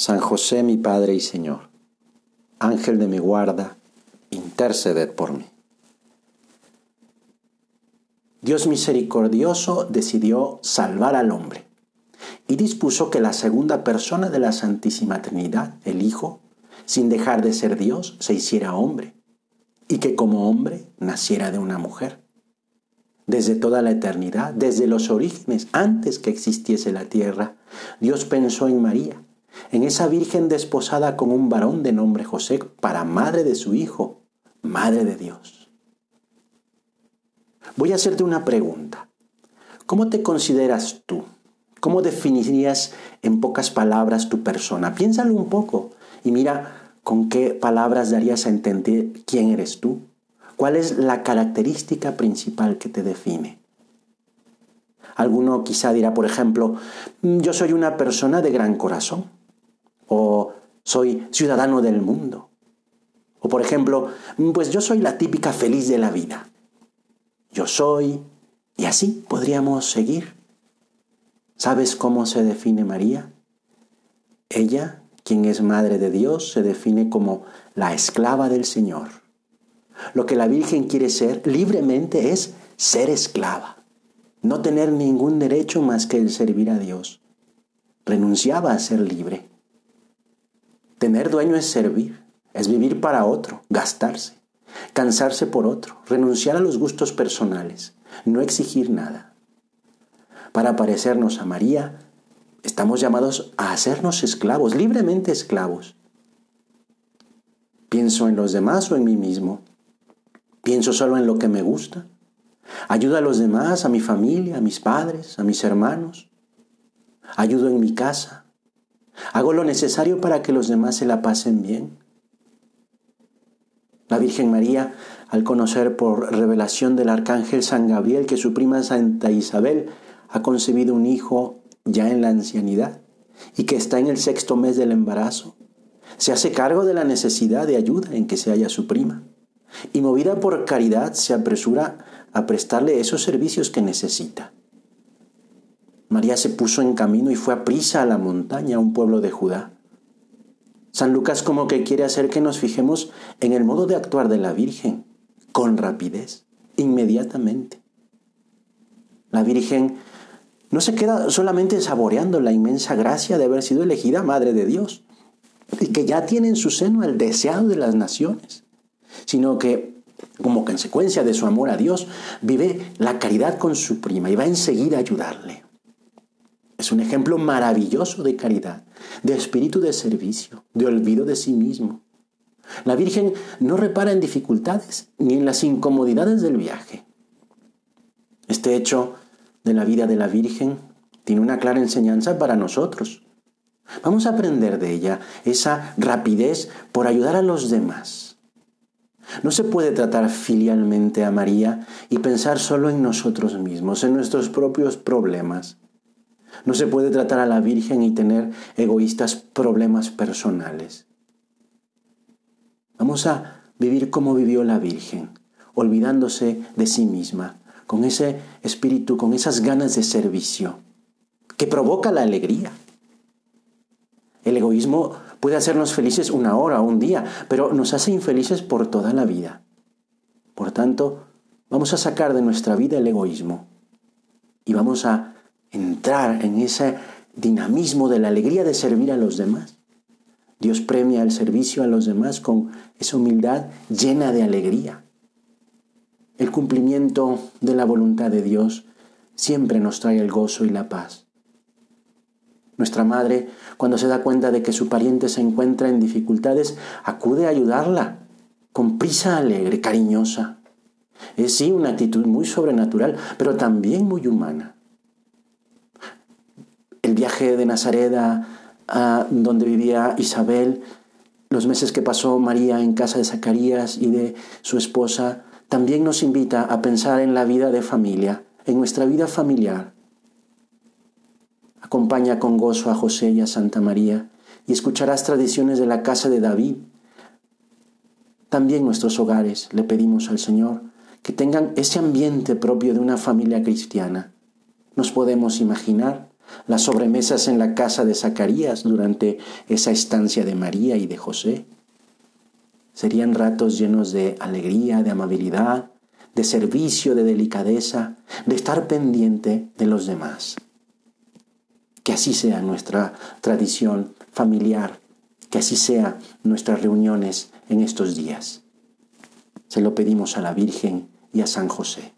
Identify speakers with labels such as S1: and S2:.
S1: San José mi Padre y Señor, Ángel de mi guarda, interceded por mí. Dios misericordioso decidió salvar al hombre y dispuso que la segunda persona de la Santísima Trinidad, el Hijo, sin dejar de ser Dios, se hiciera hombre y que como hombre naciera de una mujer. Desde toda la eternidad, desde los orígenes, antes que existiese la tierra, Dios pensó en María en esa virgen desposada con un varón de nombre José para madre de su hijo, madre de Dios. Voy a hacerte una pregunta. ¿Cómo te consideras tú? ¿Cómo definirías en pocas palabras tu persona? Piénsalo un poco y mira con qué palabras darías a entender quién eres tú. ¿Cuál es la característica principal que te define? Alguno quizá dirá, por ejemplo, yo soy una persona de gran corazón o soy ciudadano del mundo. O por ejemplo, pues yo soy la típica feliz de la vida. Yo soy, y así podríamos seguir. ¿Sabes cómo se define María? Ella, quien es Madre de Dios, se define como la esclava del Señor. Lo que la Virgen quiere ser libremente es ser esclava, no tener ningún derecho más que el servir a Dios. Renunciaba a ser libre. Tener dueño es servir, es vivir para otro, gastarse, cansarse por otro, renunciar a los gustos personales, no exigir nada. Para parecernos a María, estamos llamados a hacernos esclavos, libremente esclavos. Pienso en los demás o en mí mismo. Pienso solo en lo que me gusta. Ayudo a los demás, a mi familia, a mis padres, a mis hermanos. Ayudo en mi casa, Hago lo necesario para que los demás se la pasen bien. La Virgen María, al conocer por revelación del Arcángel San Gabriel que su prima Santa Isabel ha concebido un hijo ya en la ancianidad y que está en el sexto mes del embarazo, se hace cargo de la necesidad de ayuda en que se halla su prima y movida por caridad se apresura a prestarle esos servicios que necesita. María se puso en camino y fue a prisa a la montaña, a un pueblo de Judá. San Lucas como que quiere hacer que nos fijemos en el modo de actuar de la Virgen, con rapidez, inmediatamente. La Virgen no se queda solamente saboreando la inmensa gracia de haber sido elegida Madre de Dios y que ya tiene en su seno el deseado de las naciones, sino que como consecuencia de su amor a Dios, vive la caridad con su prima y va enseguida a ayudarle. Es un ejemplo maravilloso de caridad, de espíritu de servicio, de olvido de sí mismo. La Virgen no repara en dificultades ni en las incomodidades del viaje. Este hecho de la vida de la Virgen tiene una clara enseñanza para nosotros. Vamos a aprender de ella esa rapidez por ayudar a los demás. No se puede tratar filialmente a María y pensar solo en nosotros mismos, en nuestros propios problemas. No se puede tratar a la Virgen y tener egoístas problemas personales. Vamos a vivir como vivió la Virgen, olvidándose de sí misma, con ese espíritu, con esas ganas de servicio, que provoca la alegría. El egoísmo puede hacernos felices una hora o un día, pero nos hace infelices por toda la vida. Por tanto, vamos a sacar de nuestra vida el egoísmo y vamos a entrar en ese dinamismo de la alegría de servir a los demás. Dios premia el servicio a los demás con esa humildad llena de alegría. El cumplimiento de la voluntad de Dios siempre nos trae el gozo y la paz. Nuestra madre, cuando se da cuenta de que su pariente se encuentra en dificultades, acude a ayudarla con prisa alegre, cariñosa. Es sí una actitud muy sobrenatural, pero también muy humana viaje de Nazaret a donde vivía Isabel, los meses que pasó María en casa de Zacarías y de su esposa, también nos invita a pensar en la vida de familia, en nuestra vida familiar. Acompaña con gozo a José y a Santa María y escucharás tradiciones de la casa de David. También nuestros hogares le pedimos al Señor que tengan ese ambiente propio de una familia cristiana. Nos podemos imaginar las sobremesas en la casa de Zacarías durante esa estancia de María y de José. Serían ratos llenos de alegría, de amabilidad, de servicio, de delicadeza, de estar pendiente de los demás. Que así sea nuestra tradición familiar, que así sea nuestras reuniones en estos días. Se lo pedimos a la Virgen y a San José.